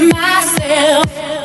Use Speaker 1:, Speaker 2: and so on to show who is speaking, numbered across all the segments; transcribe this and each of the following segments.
Speaker 1: myself.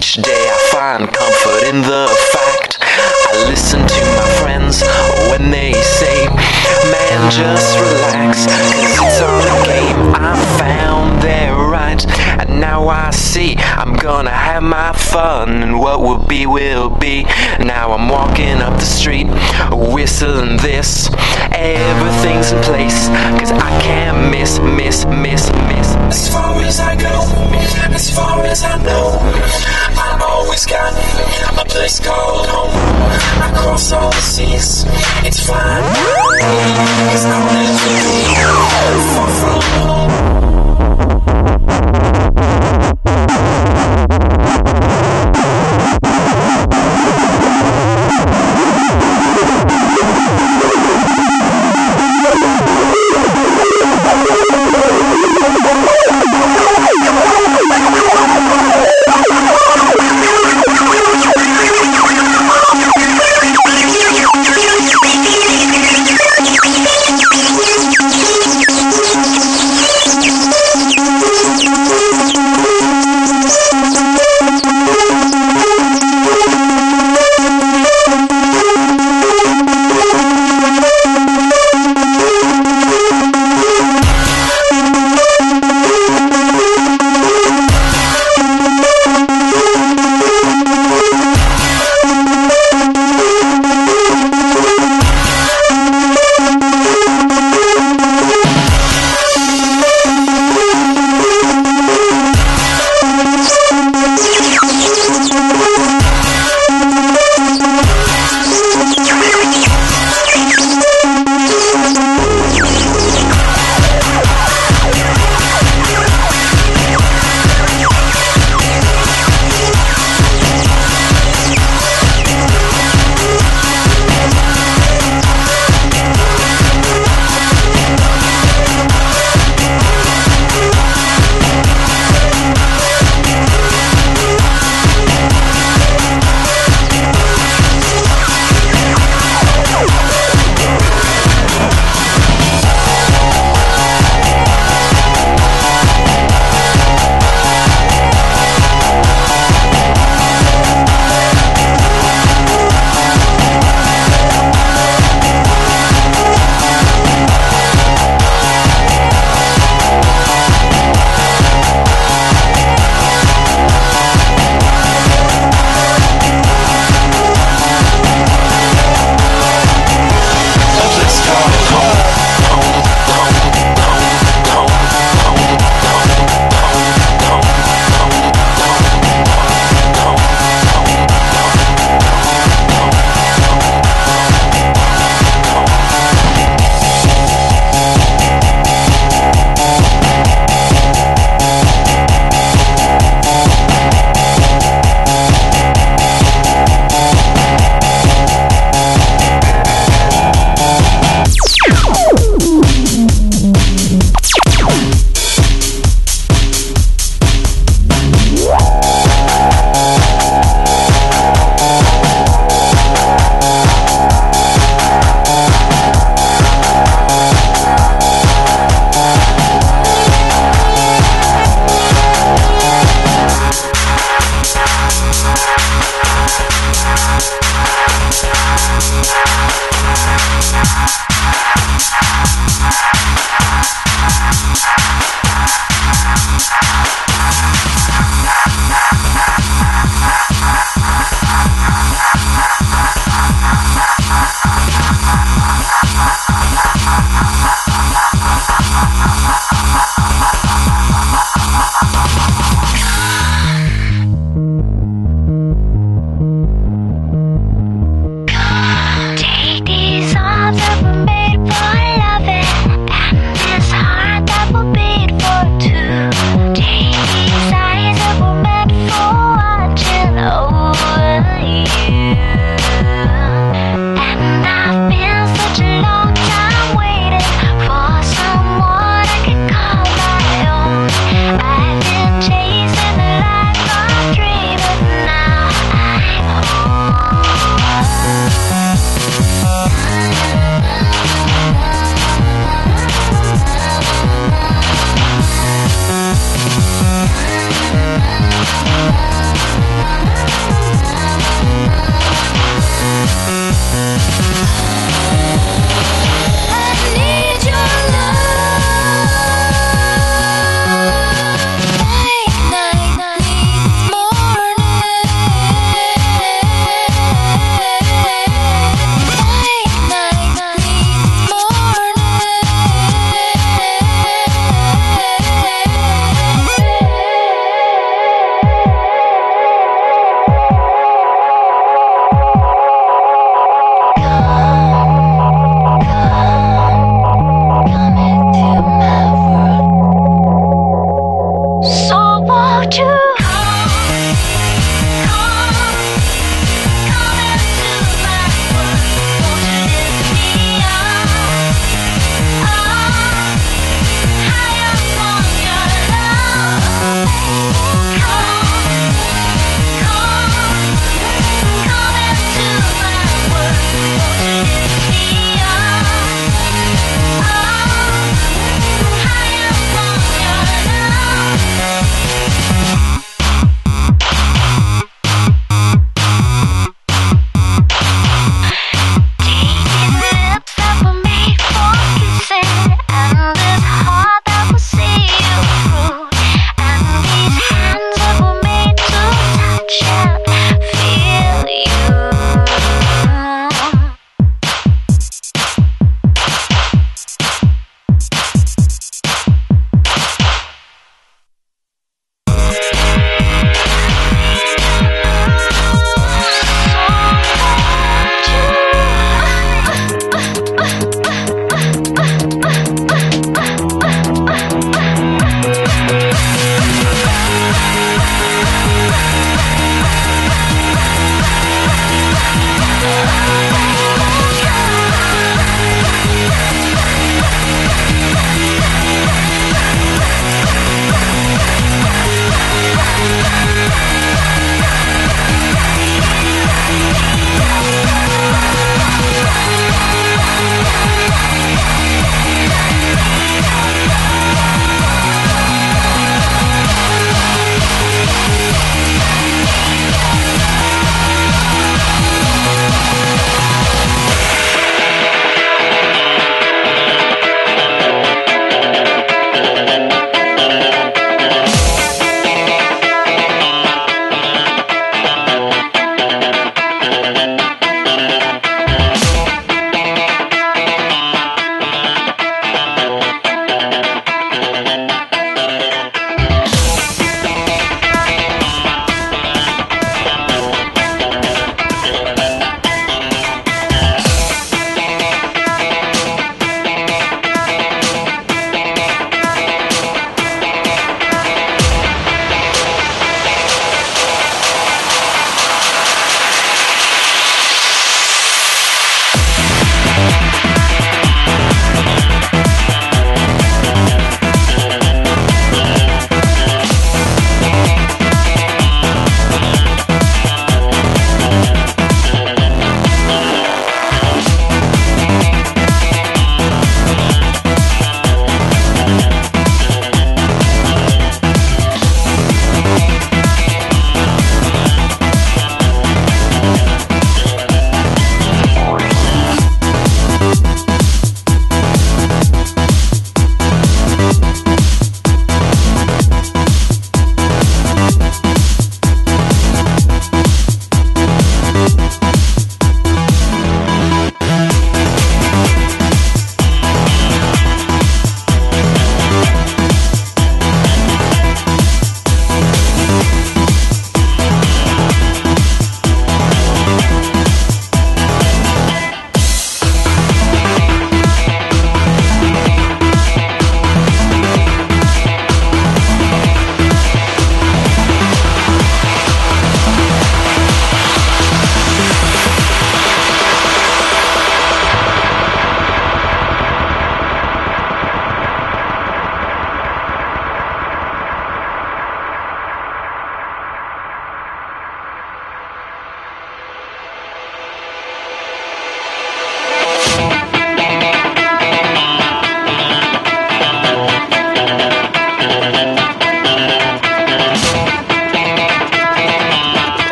Speaker 2: Each day I find comfort in the fact I listen to my friends when they say, Man, just relax, cause it's a game. I found their right, and now I see I'm gonna have my fun, and what will be, will be. Now I'm walking up the street, whistling this. Everything's in place, cause I can't miss, miss, miss, miss. As far as I go, as far as I know, I've always got a place called home. I cross all the seas, it's fine. I'll never be far from home.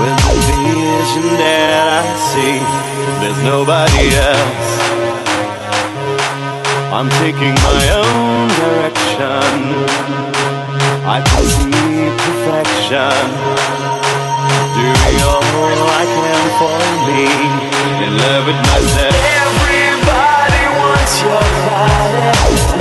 Speaker 2: With the vision that I see There's nobody else. I'm taking my own direction. I see perfection. Doing all I can for me? In love with myself. Everybody wants your body.